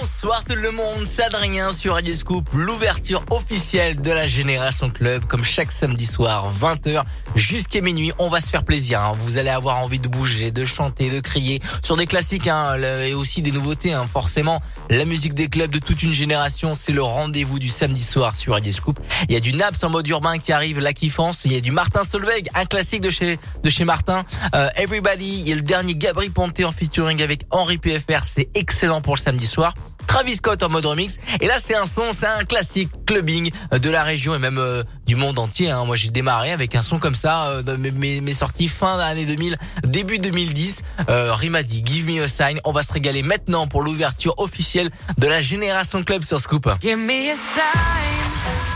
Bonsoir tout le monde, c'est Adrien sur Radio Scoop, l'ouverture officielle de la Génération Club, comme chaque samedi soir, 20h jusqu'à minuit. On va se faire plaisir, hein. vous allez avoir envie de bouger, de chanter, de crier, sur des classiques hein, et aussi des nouveautés. Hein. Forcément, la musique des clubs de toute une génération, c'est le rendez-vous du samedi soir sur Radio Scoop. Il y a du Naps en mode urbain qui arrive, la kiffance, il y a du Martin Solveig, un classique de chez de chez Martin. Euh, Everybody, il y a le dernier Gabri Ponte en featuring avec Henri PFR, c'est excellent pour le samedi soir. Travis Scott en mode remix. Et là, c'est un son, c'est un classique clubbing de la région et même euh, du monde entier. Hein. Moi, j'ai démarré avec un son comme ça, euh, mes, mes, sorties fin d'année 2000, début 2010. Euh, Rimadi, Give Me a Sign. On va se régaler maintenant pour l'ouverture officielle de la Génération Club sur Scoop. Give me a sign.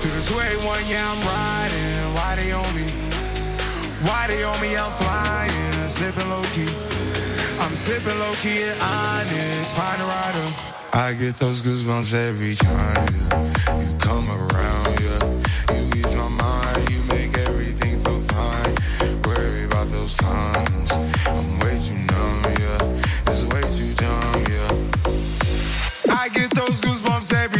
through the 281, yeah, I'm riding. Why they on me? Why they on me? I'm flying, sipping low key. I'm sipping low key and honest. Find a rider. I get those goosebumps every time yeah. you come around. Yeah, you ease my mind. You make everything feel fine. Worry about those comments. I'm way too numb. Yeah, it's way too dumb. Yeah, I get those goosebumps every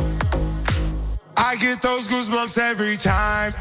I get those goosebumps every time.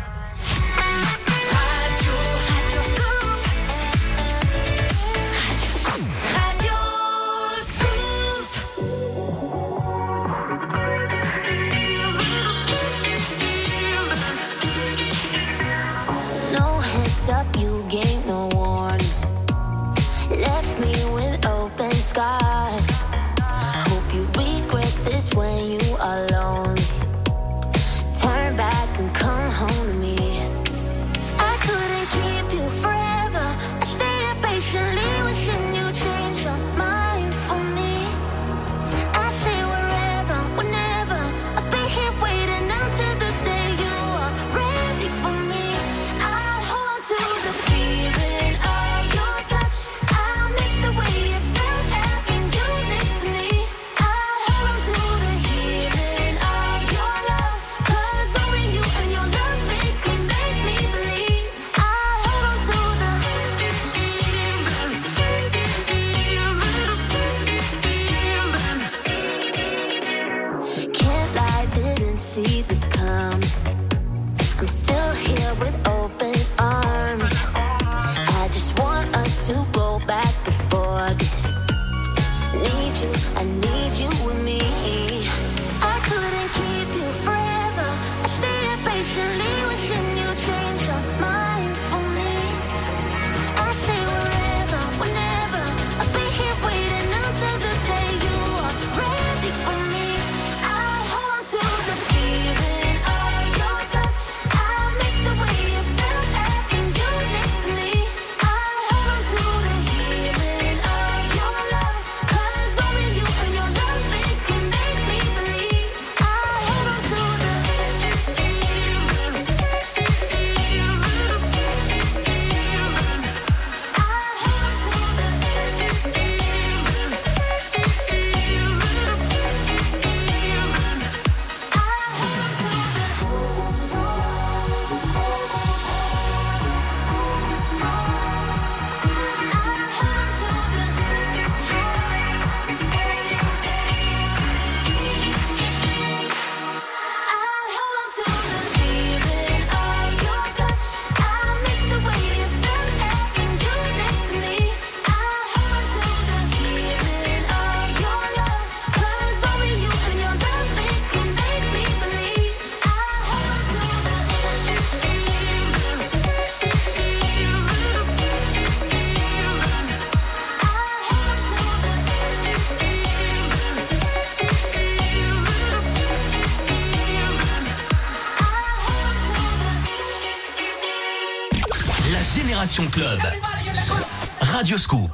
Radio Scoop.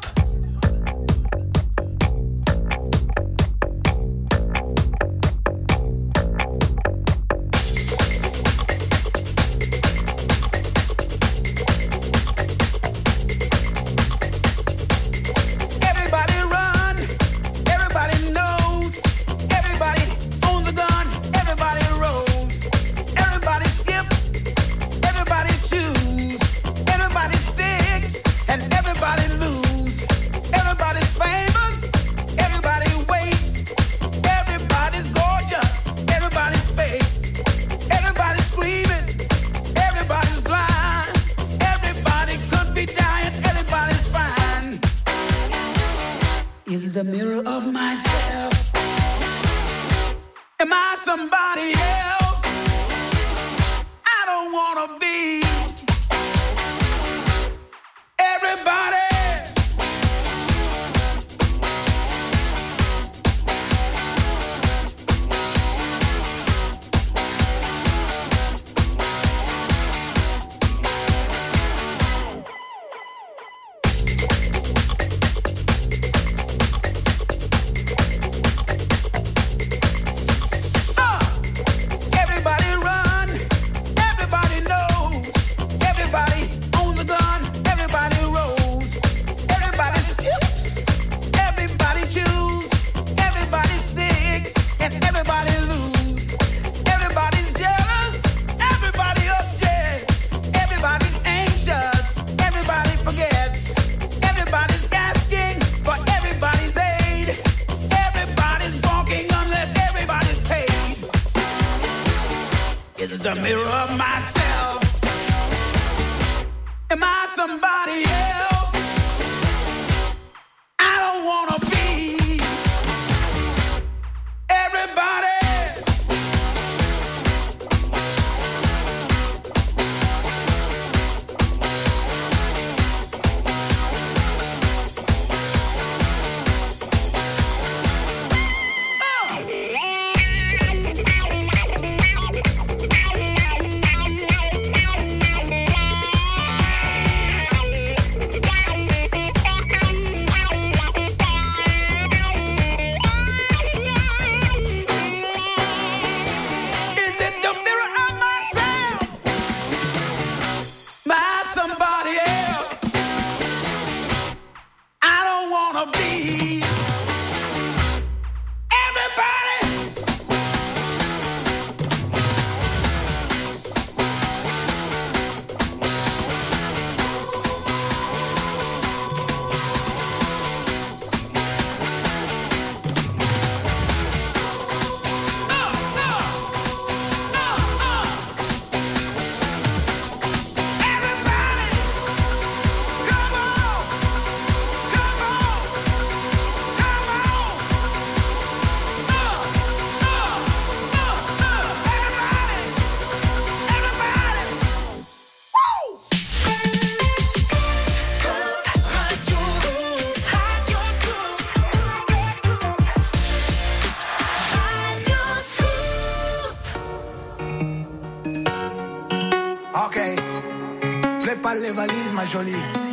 Les valises, ma jolie.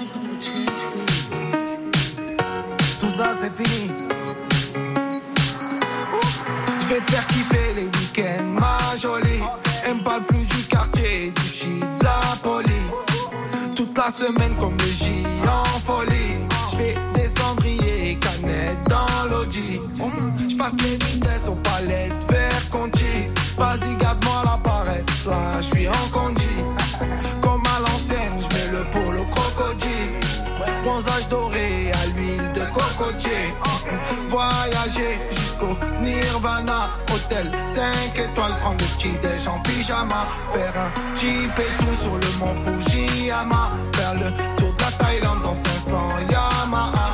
Petit déj en pyjama. Faire un et tout sur le mont Fujiyama. Faire le tour de la Thaïlande dans 500 Yamaha.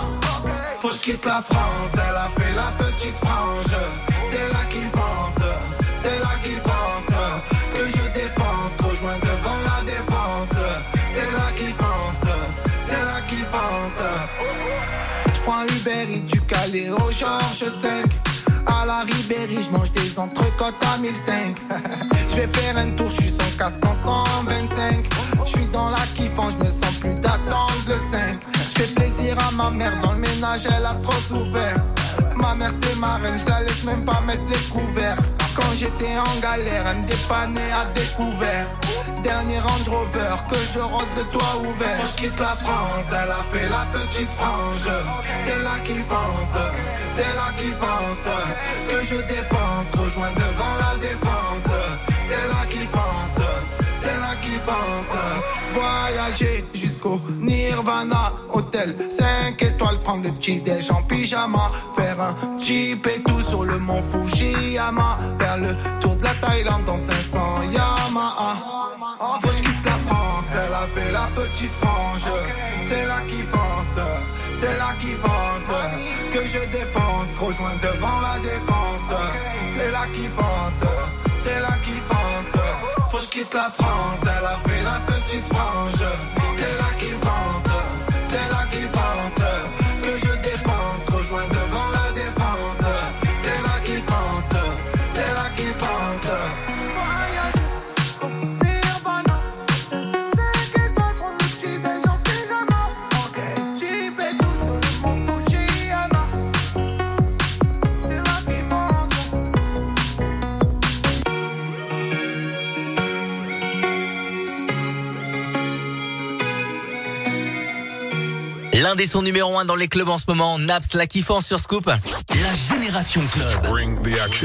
Faut que je quitte la France, elle a fait la petite frange. 2005. je vais faire un tour, je suis sans casque en 125. Je suis dans la kiffant, hein, je me sens plus d'attendre le 5. Je fais plaisir à ma mère, dans le ménage, elle a trop souffert. Ma mère c'est ma reine, je la laisse même pas mettre les couverts. J'étais en galère, elle me dépannait à découvert. Dernier Range Rover, que je rentre le toit ouvert. Faut je quitte la France, elle a fait la petite frange. C'est là qu'il pense, c'est là qu'il pense. Que je dépense, rejoins devant la défense. C'est là qu'il pense, c'est là qu'il pense. Voyager jusqu'au Nirvana, hôtel 5 étoiles, prendre le petit déj en pyjama. Faire un et tout sur le mont Fujiyama. Faire le tour de la Thaïlande dans 500 Yamaha. Faut que je quitte la France, elle a fait la petite frange. C'est là qui fonce, c'est là qui fonce. Que je dépense, rejoins devant la défense. C'est là qui fonce, c'est là qui fonce. Faut que quitte la France, elle a fait la petite frange. C'est là L'un des sons numéro 1 dans les clubs en ce moment, Naps la kiffant sur Scoop. La Génération Club.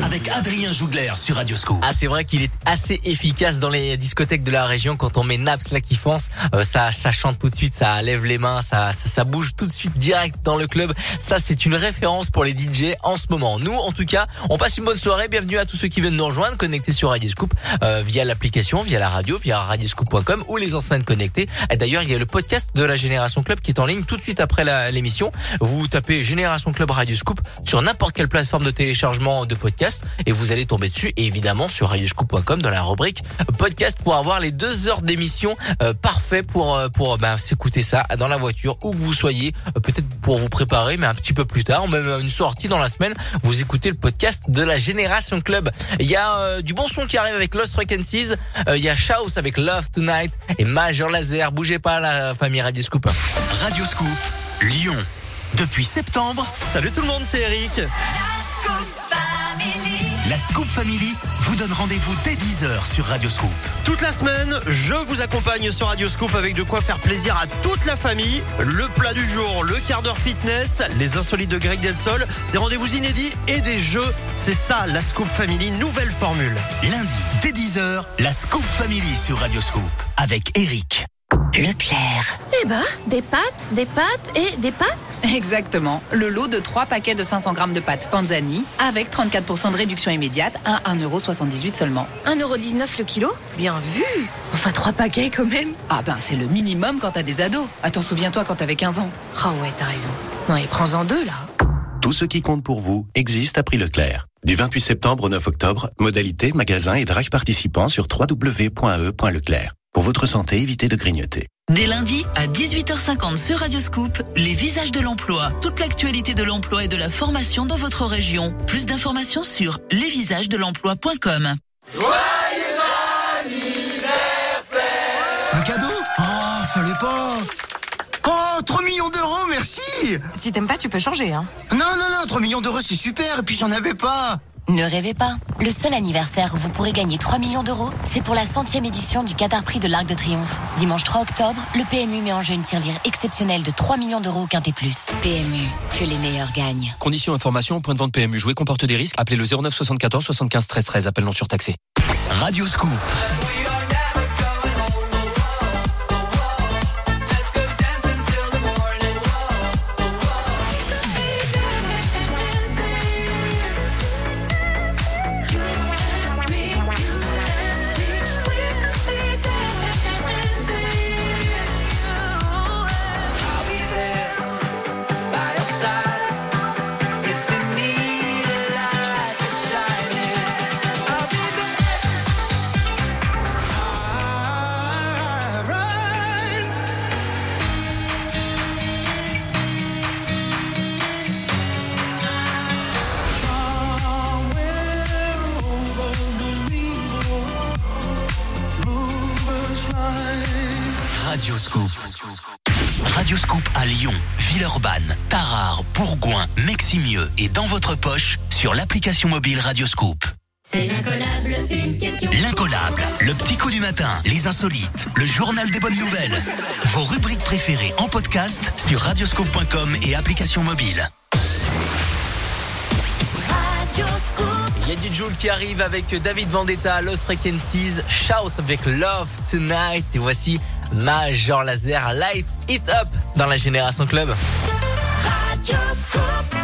Avec Adrien Jougler sur Radio Scoop. Ah c'est vrai qu'il est assez efficace dans les discothèques de la région quand on met Naps la kiffance, euh, ça ça chante tout de suite, ça lève les mains, ça, ça ça bouge tout de suite direct dans le club. Ça c'est une référence pour les DJ en ce moment. Nous en tout cas, on passe une bonne soirée. Bienvenue à tous ceux qui viennent nous rejoindre connectés sur Radio Scoop euh, via l'application, via la radio, via radioscoop.com ou les enceintes connectées. Et d'ailleurs, il y a le podcast de la Génération Club qui est en ligne tout de suite après l'émission. Vous tapez Génération Club Radio Scoop sur n'importe quelle plateforme de téléchargement de podcast et vous allez tomber dessus et évidemment sur radioscoop.com dans la rubrique podcast pour avoir les deux heures d'émission euh, parfait pour euh, pour bah, s'écouter ça dans la voiture où vous soyez euh, peut-être pour vous préparer mais un petit peu plus tard même une sortie dans la semaine vous écoutez le podcast de la Génération Club. Il y a euh, du bon son qui arrive avec Lost Frequencies euh, il y a Chaos avec Love Tonight et Major Laser. Bougez pas la famille Radio Scoop. Radio Scoop, Lyon. Depuis septembre, Salut tout le monde, c'est Eric. la Scoop Family vous donne rendez-vous dès 10h sur Radio Scoop. Toute la semaine, je vous accompagne sur Radio Scoop avec de quoi faire plaisir à toute la famille. Le plat du jour, le quart d'heure fitness, les insolites de Greg Delsol, des rendez-vous inédits et des jeux. C'est ça, la Scoop Family, nouvelle formule. Lundi, dès 10h, la Scoop Family sur Radio Scoop. Avec Eric. Leclerc. Eh ben, des pâtes, des pâtes et des pâtes Exactement. Le lot de 3 paquets de 500 grammes de pâtes Panzani avec 34% de réduction immédiate à 1,78€ seulement. 1,19€ le kilo? Bien vu Enfin, trois paquets quand même Ah ben, c'est le minimum quand t'as des ados. Attends, souviens-toi quand t'avais 15 ans. Ah ouais, t'as raison. Non, et prends-en deux, là. Tout ce qui compte pour vous existe à prix Leclerc. Du 28 septembre au 9 octobre, modalité, magasin et drive participants sur www.e.leclerc. Pour votre santé, évitez de grignoter. Dès lundi à 18h50 sur Radioscoop, les visages de l'emploi, toute l'actualité de l'emploi et de la formation dans votre région. Plus d'informations sur lesvisagesdelemploi.com. Un cadeau? Oh, fallait pas Oh, 3 millions d'euros, merci Si t'aimes pas, tu peux changer, hein. Non, non, non, 3 millions d'euros, c'est super, et puis j'en avais pas Ne rêvez pas. Le seul anniversaire où vous pourrez gagner 3 millions d'euros, c'est pour la centième édition du Qatar Prix de l'Arc de Triomphe. Dimanche 3 octobre, le PMU met en jeu une tirelire exceptionnelle de 3 millions d'euros au Quintet Plus. PMU, que les meilleurs gagnent. Conditions information au point de vente PMU. Jouer comporte des risques. Appelez le 09 74 75 13 13. Appel non surtaxé. Radio Scoop. Dans votre poche sur l'application mobile Radio Scoop. C'est l'incollable, une question. L'incollable, le petit coup du matin, les insolites, le journal des bonnes nouvelles. Vos rubriques préférées en podcast sur radioscoop.com et application mobile. Il y a du Joule qui arrive avec David Vendetta, Lost Frequencies, Shout avec Love Tonight. Et voici Major Laser, Light It Up dans la Génération Club. Stand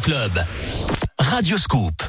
Club. Radio Scoop.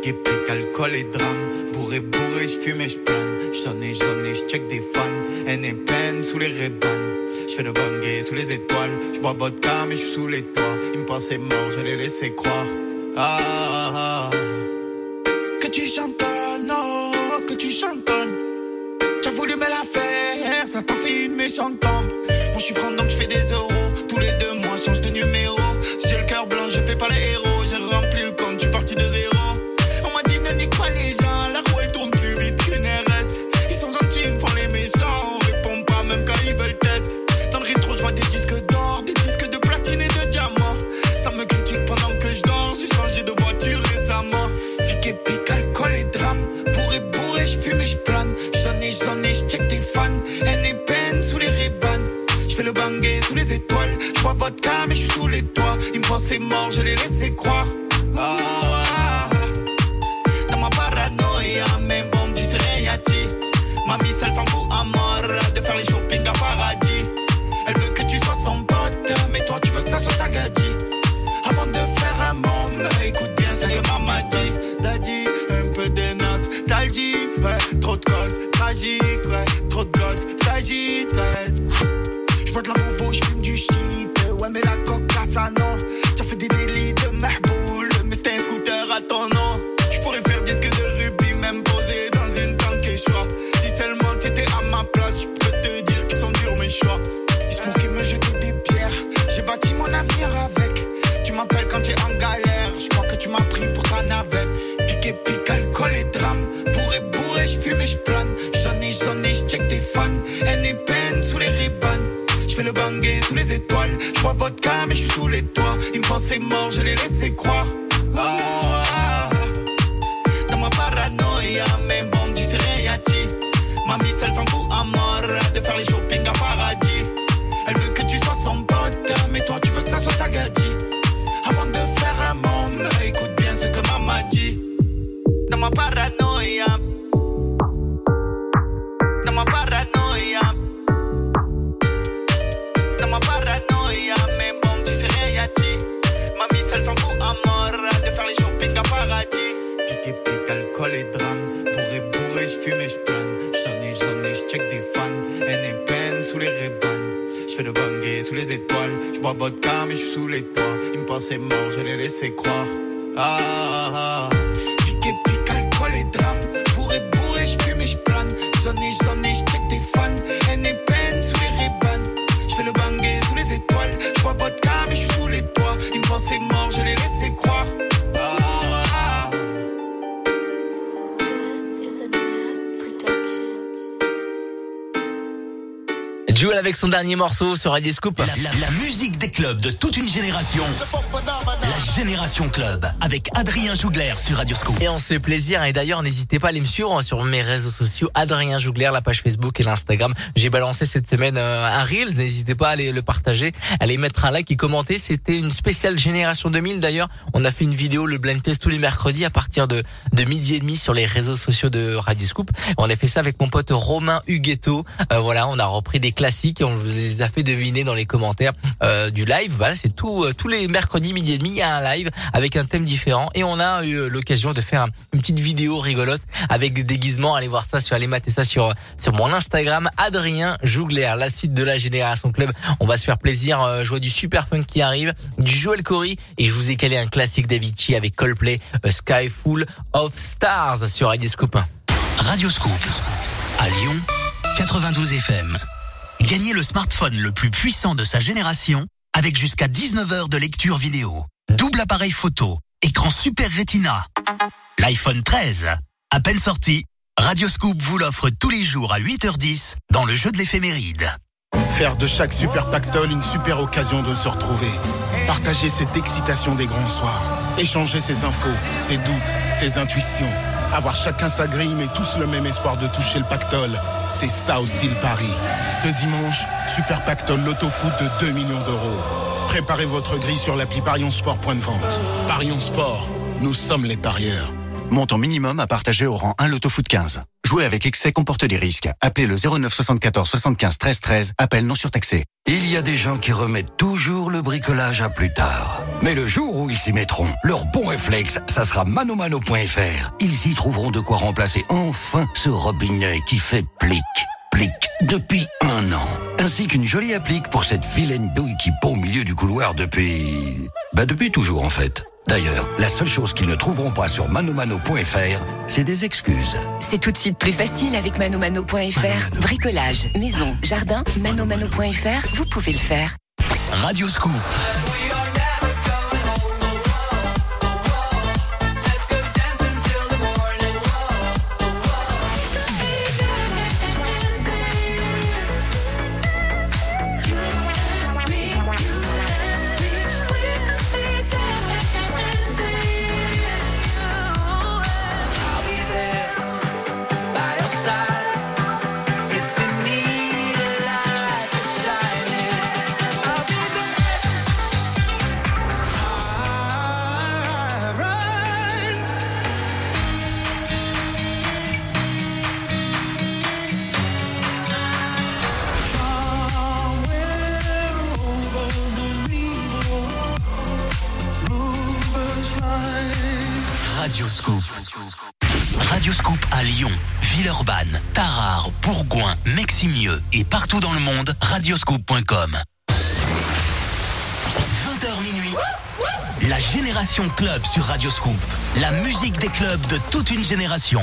Pique et pique, alcool et drame. Bourré, bourré, j'fume et j'plane. J'en ai, j'en ai, j'check des fans. N sous les rébanes. J'fais le bangé sous les étoiles. J'bois vodka, mais j'suis sous les toits. Ils me pensaient mort, je les laissais croire. Ah, ah, ah. Que tu chantonnes, oh, que tu chantonnes. T'as voulu me la faire, ça t'a fait une méchante tombe. Moi bon, j'suis franc donc j'fais des euros. Tous les deux mois, change de numéro. J'ai le cœur blanc, je fais pas les héros. vodka, mais je suis sous les toits. Ils me pensaient mort, je les laissais croire. Ah. c'est mort, je l'ai laissé croire. June. Avec son dernier morceau sur Radio Scoop. La, la- la musique des clubs de toute une génération. La Génération Club avec Adrien Jougler sur Radio Scoop. Et on se fait plaisir. Et d'ailleurs, n'hésitez pas à aller me suivre sur mes réseaux sociaux. Adrien Jougler, la page Facebook et l'Instagram. J'ai balancé cette semaine euh, un Reels. N'hésitez pas à aller le partager, à aller mettre un like et commenter. C'était une spéciale Génération 2000. D'ailleurs, on a fait une vidéo, le blind test tous les mercredis à partir de, de midi et demi sur les réseaux sociaux de Radio Scoop. On a fait ça avec mon pote Romain Huguetto. Euh, voilà, on a repris des classiques on les a fait deviner dans les commentaires euh, du live. Voilà, c'est tout euh, tous les mercredis midi et demi, il y a un live avec un thème différent et on a eu euh, l'occasion de faire un- une petite vidéo rigolote avec des déguisements. Allez voir ça sur allez mater ça sur mon Instagram Adrien Jougler, la suite de la Génération Club. On va se faire plaisir, je vois du super funk qui arrive, du Joel Corey et je vous ai calé un classique d'Avicii avec Coldplay, Sky Full of Stars sur Radio Scoop. Radio Scoop. À Lyon, 92 FM. Gagnez le smartphone le plus puissant de sa génération avec jusqu'à 19 heures de lecture vidéo. Double appareil photo, écran super rétina. L'iPhone 13. À peine sorti, Radio Scoop vous l'offre tous les jours à 8h10 dans le jeu de l'éphéméride. Faire de chaque super pactole une super occasion de se retrouver. Partager cette excitation des grands soirs. Échanger ses infos, ses doutes, ses intuitions. Avoir chacun sa grille mais tous le même espoir de toucher le pactole. C'est ça aussi le pari. Ce dimanche, super pactole loto foot de 2 millions d'euros. Préparez votre grille sur l'appli Parion Sport de vente. Parion Sport, nous sommes les parieurs. Montant minimum à partager au rang 1 Loto Foot 15. Jouer avec excès comporte des risques. Appelez le 09 74 75 13 13. Appel non surtaxé. Il y a des gens qui remettent toujours le bricolage à plus tard. Mais le jour où ils s'y mettront, leur bon réflexe, ça sera manomano.fr. Ils y trouveront de quoi remplacer enfin ce robinet qui fait plic depuis un an. Ainsi qu'une jolie applique pour cette vilaine douille qui pond au milieu du couloir depuis... Bah depuis toujours en fait. D'ailleurs, la seule chose qu'ils ne trouveront pas sur manomano.fr, c'est des excuses. C'est tout de suite plus facile avec manomano.fr. Bricolage, maison, jardin, manomano.fr, vous pouvez le faire. Radio Scoop. Et partout dans le monde, radioscoop.com. 20h minuit. La Génération Club sur Radio Scoop. La musique des clubs de toute une génération.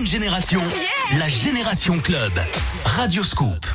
une génération, la Génération Club. Radio Scoop.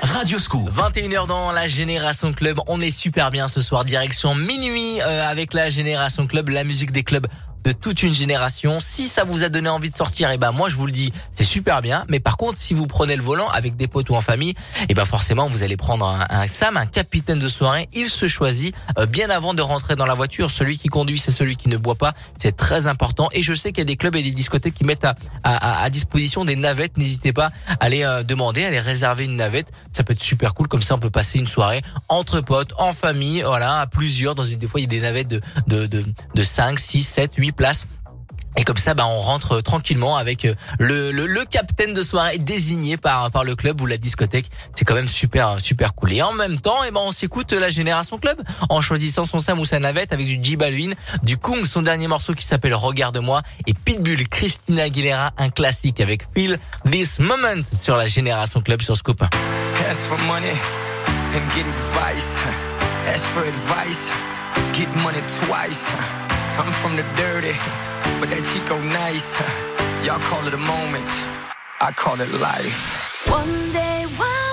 Radio Scoop. 21h dans la Génération Club. On est super bien ce soir. Direction minuit euh, avec la Génération Club, la musique des clubs de toute une génération. Si ça vous a donné envie de sortir, et ben moi je vous le dis, c'est super bien. Mais par contre, si vous prenez le volant avec des potes ou en famille, et ben forcément vous allez prendre un, un Sam, un capitaine de soirée. Il se choisit euh, bien avant de rentrer dans la voiture. Celui qui conduit, c'est celui qui ne boit pas. C'est très important. Et je sais qu'il y a des clubs et des discothèques qui mettent à disposition des navettes. N'hésitez pas à les euh, demander, à les réserver une navette. Ça peut être super cool. Comme ça, on peut passer une soirée entre potes, en famille, voilà, à plusieurs. Dans une des fois, il y a des navettes de de de, de 5, 6, 7, 8 places. Et comme ça, bah, on rentre tranquillement avec euh, le, le, capitaine de soirée désigné par, par le club ou la discothèque. C'est quand même super, super cool. Et en même temps, eh ben, on s'écoute la Génération Club en choisissant son Sam ou sa navette avec du J Balvin, du Kung, son dernier morceau qui s'appelle Regarde-moi et Pitbull, Christina Aguilera, un classique avec Feel This Moment sur la Génération Club sur Scoop. Ask for money and get advice. Ask for advice, get money twice. I'm from the dirty, but that Chico nice. Y'all call it a moment, I call it life. One day while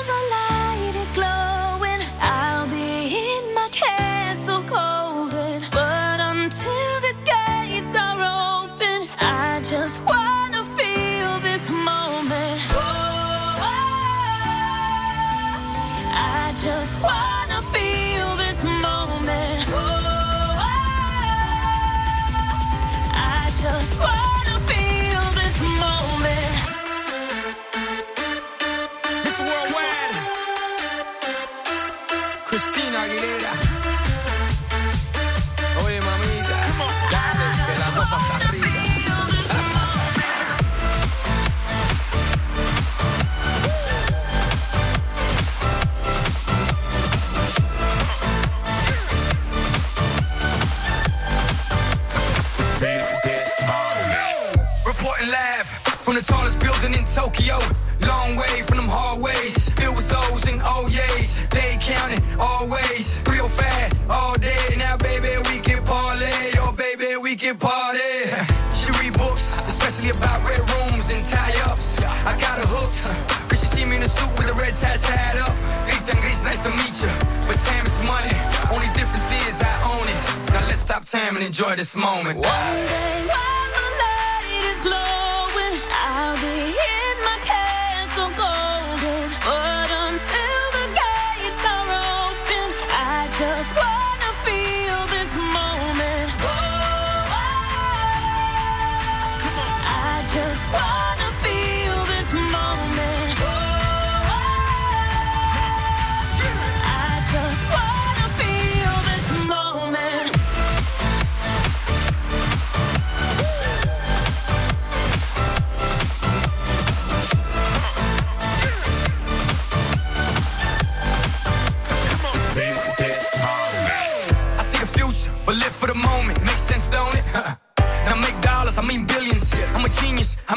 Martin Lab from the tallest building in Tokyo. Long way from them hallways. It was O's and oh O's. They counted always. Real fat all day. Now, baby, we can parlay. Oh, baby, we can party. She read books, especially about red rooms and tie ups. I got her hooked. Cause she see me in a suit with a red tie tied up. Ethan, it's nice to meet you. But time is money. Only difference is I own it. Now, let's stop time and enjoy this moment. One day, one the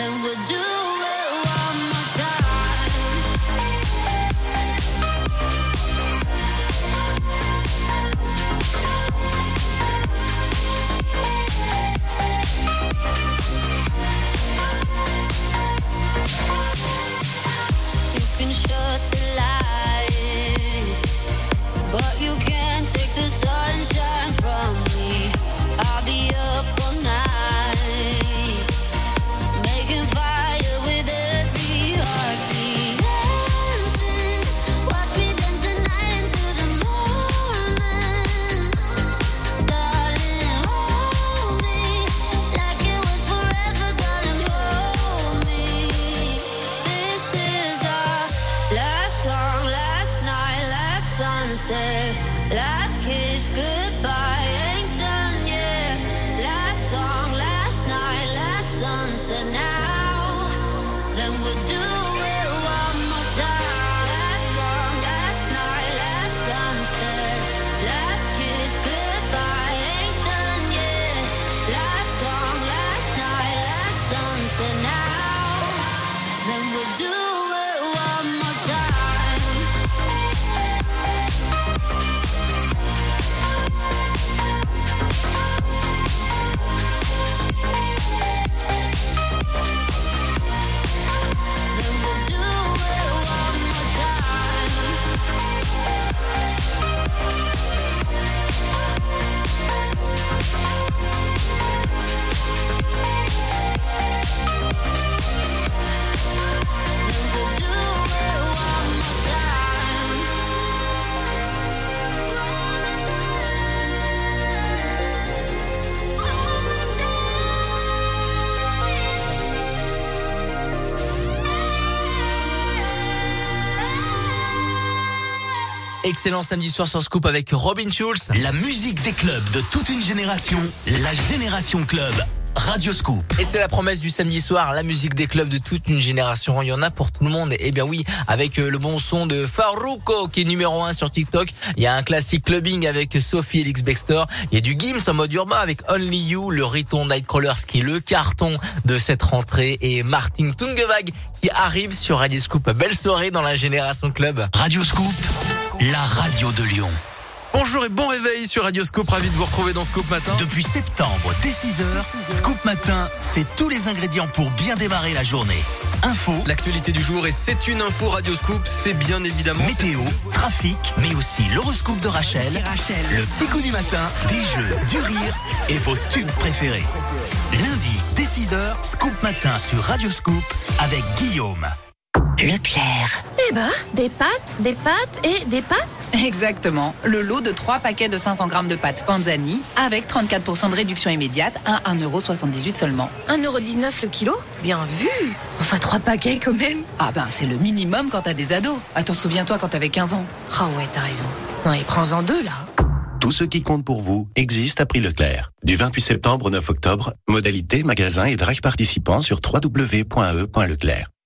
Then we'll do Excellent samedi soir sur Scoop avec Robin Schulz. La musique des clubs de toute une génération, la Génération Club, Radio Scoop. Et c'est la promesse du samedi soir, la musique des clubs de toute une génération. Il y en a pour tout le monde. Eh bien oui, avec euh, le bon son de Farouko qui est numéro un sur TikTok. Il y a un classique clubbing avec Sophie Elix Bextor. Il y a du Gims en mode urbain avec Only You, le Riton Nightcrawlers qui est le carton de cette rentrée et Martin Tungevag qui arrive sur Radio Scoop. Belle soirée dans la génération club. Radio Scoop, la radio de Lyon. Bonjour et bon réveil sur Radioscope, ravi de vous retrouver dans Scoop Matin. Depuis septembre, dès 6h, Scoop Matin, c'est tous les ingrédients pour bien démarrer la journée. Info, L'actualité du jour et c'est une info Radioscoop, c'est bien évidemment... météo, trafic, mais aussi l'horoscope de Rachel, le petit coup du matin, des jeux, du rire et vos tubes préférés. Lundi, dès 6h, Scoop Matin sur Radio Scoop avec Guillaume. Leclerc. Eh ben, des pâtes, des pâtes et des pâtes. Exactement. Le lot de 3 paquets de 500 grammes de pâtes Panzani avec 34% de réduction immédiate à 1,78€ seulement. 1,19€ le kilo? Bien vu Enfin, trois paquets quand même. Ah ben, c'est le minimum quand t'as des ados. Attends, souviens-toi quand t'avais 15 ans. Ah ouais, t'as raison. Non, et prends-en deux là. Tout ce qui compte pour vous existe à prix Leclerc. Du 28 septembre au 9 octobre, modalité, magasin et drive participants sur www.e.leclerc.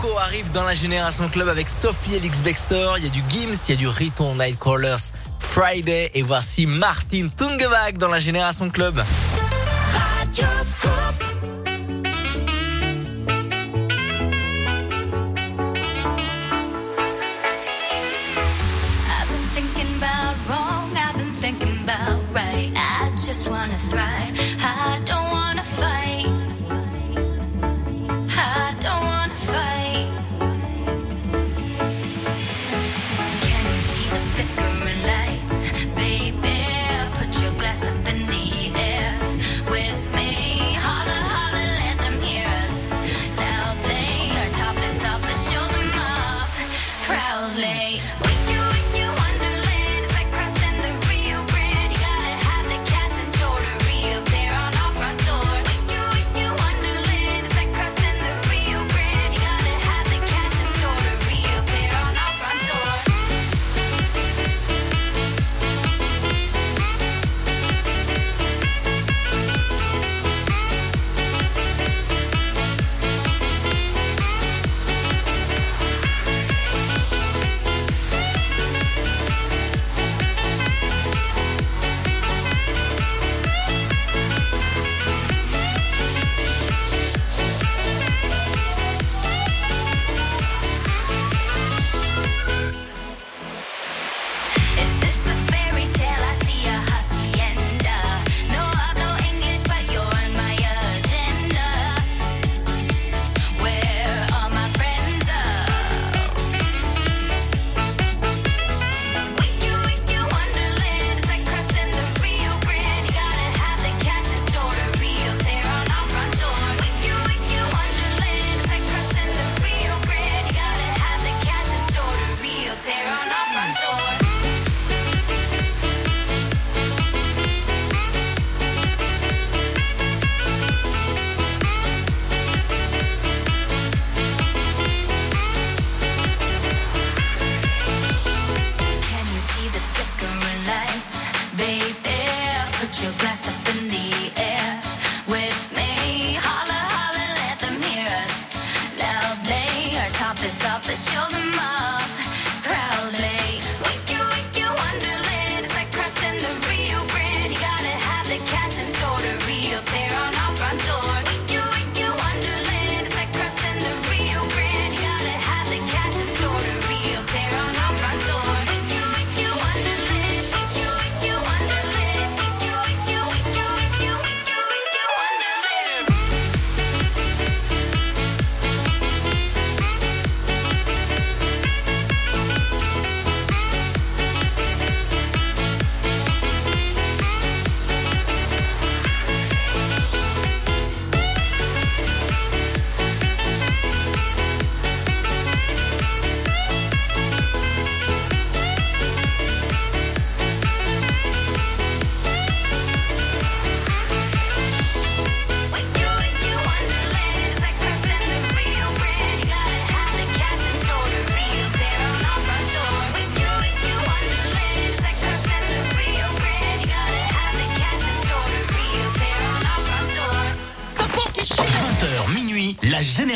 Coco arrive dans la Génération Club avec Sophie Elix Baxter. Il y a du Gims, il y a du Riton Nightcrawlers Friday. Et voici Martin Tungevac dans la Génération Club.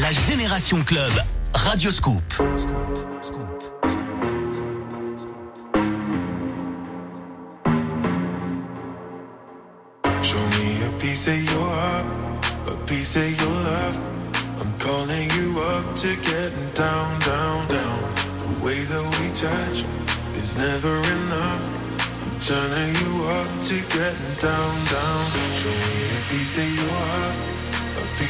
la génération club. Radio Scoop.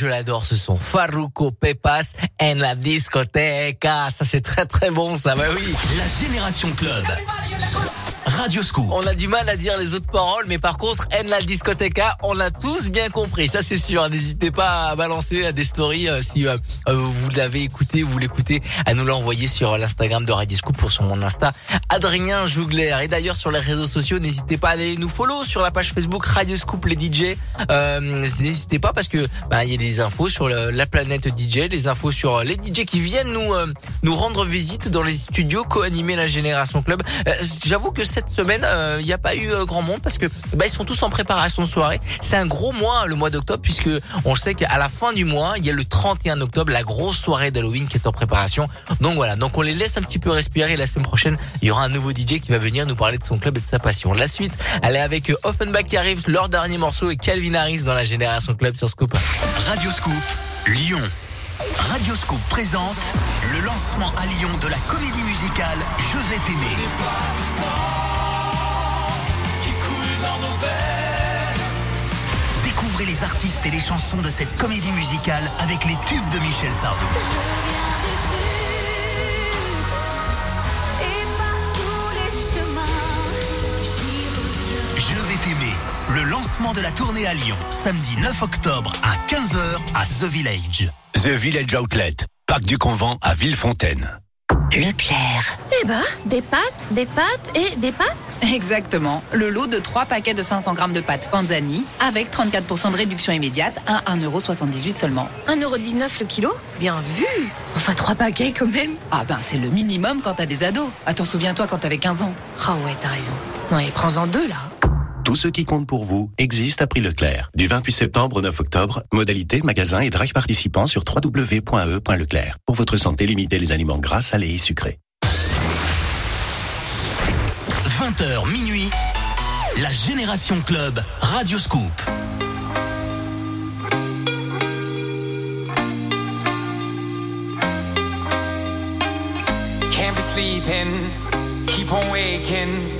Je l'adore ce son. Farruko Pepas en la discoteca. Ça, c'est très très bon, ça. Bah oui. La Génération Club. Radio Scoop. On a du mal à dire les autres paroles, mais par contre, en la discoteca, on l'a tous bien compris. Ça, c'est sûr. N'hésitez pas à balancer à des stories euh, si euh, euh, vous l'avez écouté, vous l'écoutez, à nous l'envoyer sur l'Instagram de Radio Scoop pour sur mon Insta, Adrien Jougler. Et d'ailleurs, sur les réseaux sociaux, n'hésitez pas à aller nous follow sur la page Facebook Radio Scoop les DJ. Euh, n'hésitez pas parce que bah, il y a des infos sur la planète DJ, des infos sur les DJ qui viennent nous euh, nous rendre visite dans les studios co-animer la Génération Club. Euh, J'avoue que cette semaine, il n'y a pas eu grand monde parce que bah, ils sont tous en préparation de soirée. C'est un gros mois le mois d'octobre puisque on sait qu'à la fin du mois, il y a le 31 octobre la grosse soirée d'Halloween qui est en préparation. Donc voilà, donc on les laisse un petit peu respirer. La semaine prochaine, il y aura un nouveau DJ qui va venir nous parler de son club et de sa passion. La suite, elle est avec Offenbach qui arrive, leur dernier morceau et Calvin Harris dans la Génération Club sur Scoop. Radio Scoop, Lyon. Radio Scoop présente le lancement à Lyon de la comédie musicale Je vais t'aimer. Découvrez les artistes et les chansons de cette comédie musicale avec les tubes de Michel Sardou. Je vais t'aimer. Le lancement de la tournée à Lyon, samedi 9 octobre à 15h à The Village. The Village Outlet, Parc du Convent à Villefontaine. Leclerc. Eh ben, des pâtes, des pâtes et des pâtes. Exactement. Le lot de 3 paquets de 500 grammes de pâtes Panzani avec 34% de réduction immédiate à 1,78€ seulement. 1,19€ le kilo Bien vu. Enfin, trois paquets quand même. Ah ben c'est le minimum quand t'as des ados. Attends, souviens-toi quand t'avais 15 ans. Ah ouais, t'as raison. Non, et prends-en deux là. Tout ce qui compte pour vous existe à prix Leclerc. Du 28 septembre au 9 octobre, modalité, magasin et drive participants sur www.e.leclerc. Pour votre santé, limitez les aliments gras, salés et sucrés. 20h minuit, la Génération Club, Radio Scoop. Keep on waking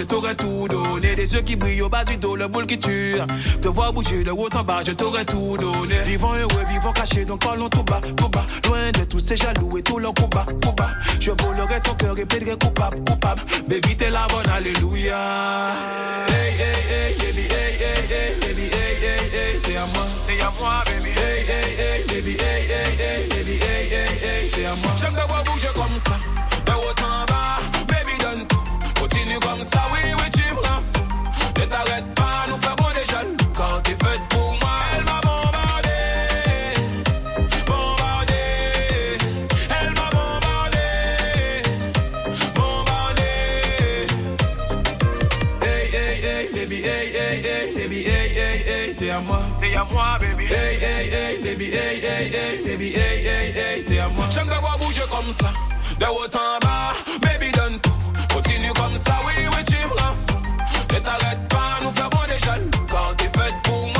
je t'aurais tout donné. Des yeux qui brillent au bas du dos, le boule qui tue. Te voir bouger de haut en bas, je t'aurais tout donné. Vivant heureux, vivant caché, donc parlons tout bas, tout bas. Loin de tous ces jaloux et tout leur coup bas. Je volerai ton cœur et plaiderai coupable, coupable. Baby, t'es la bonne, alléluia. Hey, hey, hey, baby, hey, hey, hey, baby, hey, hey, hey, t'es à moi, t'es à moi, baby. Hey, hey, hey, baby, hey, hey, hey, baby, hey, hey, hey, t'es à moi. J'aime te voir bouger comme à moi, t'es à moi, baby. Hey, hey, hey, baby, hey, hey, hey, baby, hey, hey, hey, t'es à moi. J'aime te voir bouger comme ça, de haut en bas, baby, donne tout. Continue comme ça, oui, oui, tu me rends fou. Ne t'arrête pas, nous ferons des jaloux quand t'es faite pour moi.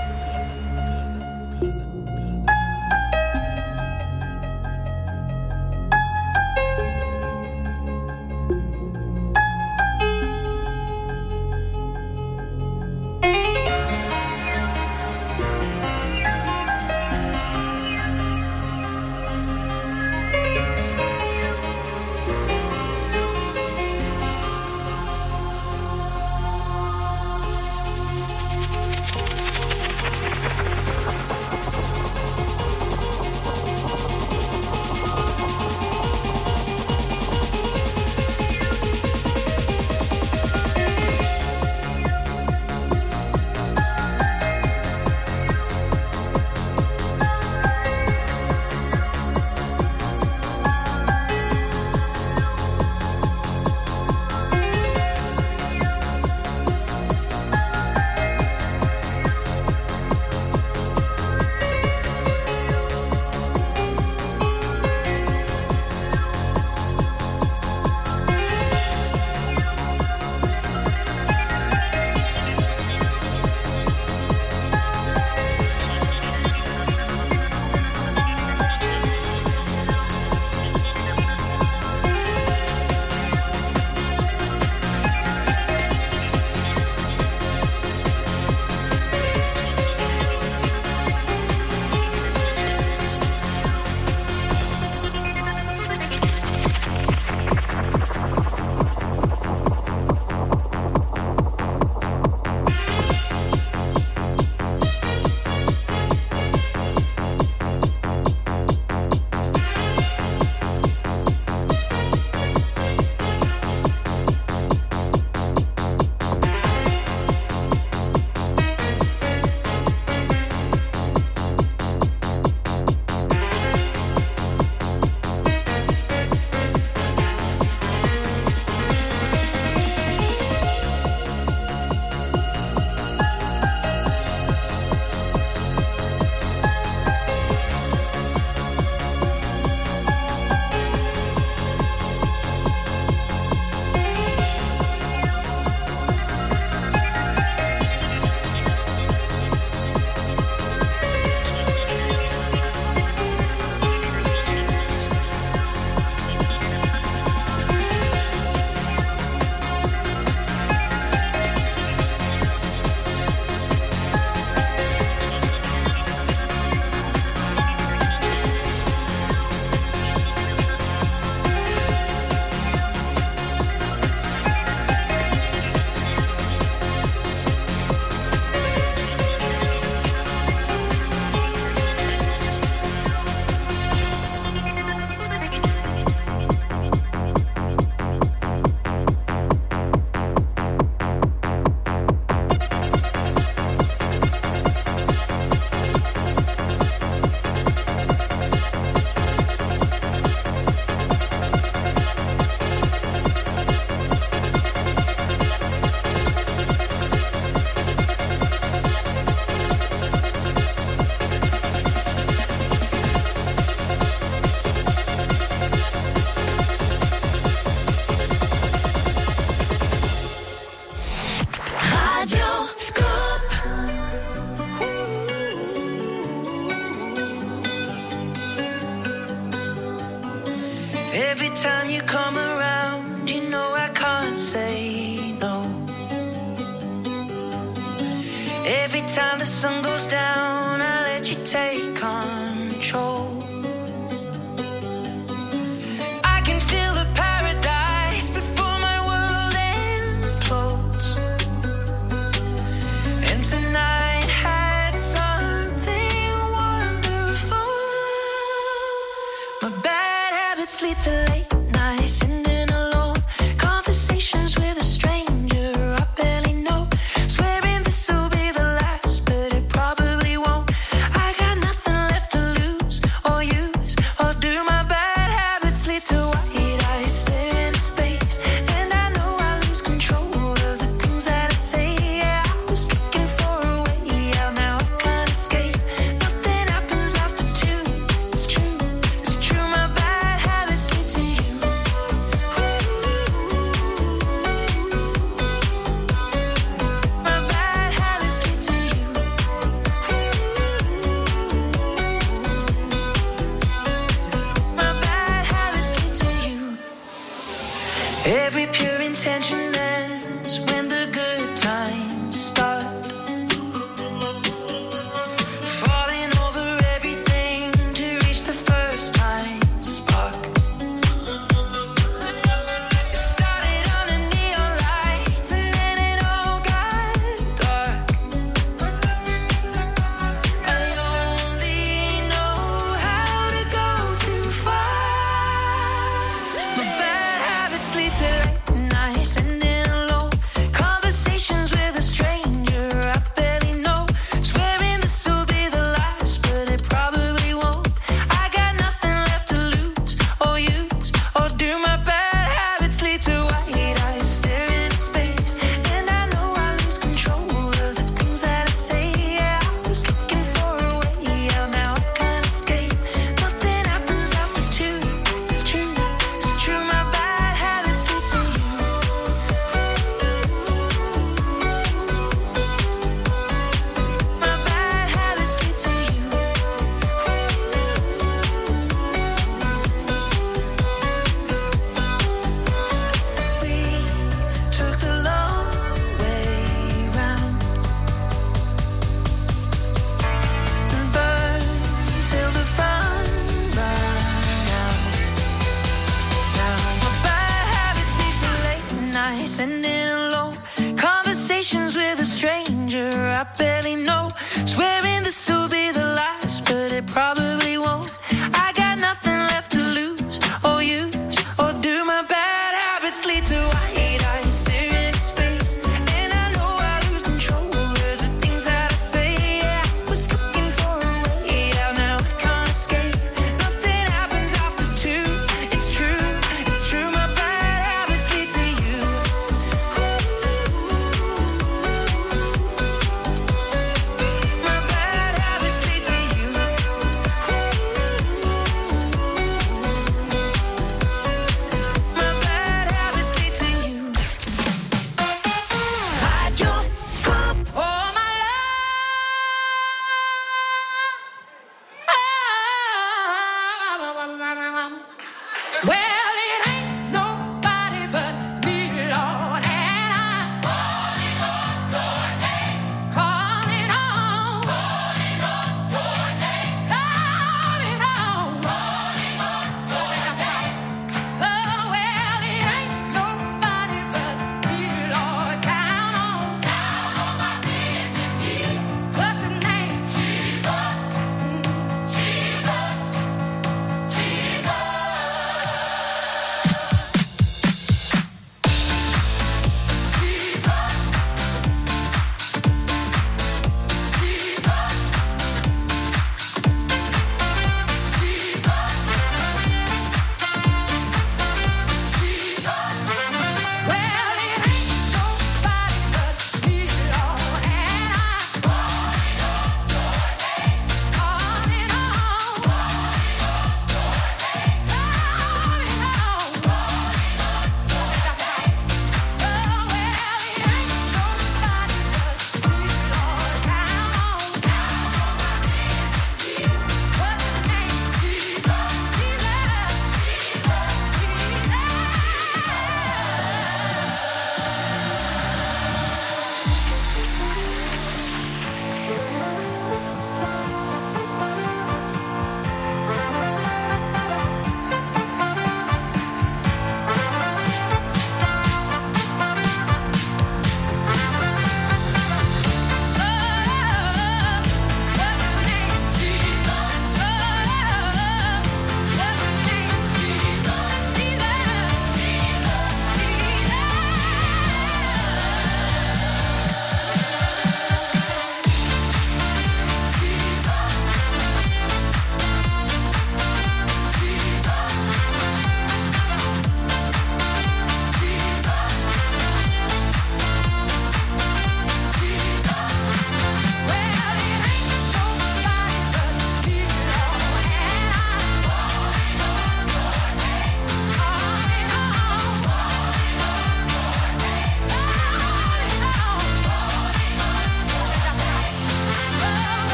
sending alone. Conversations with a stranger I barely know. Swearing this will be.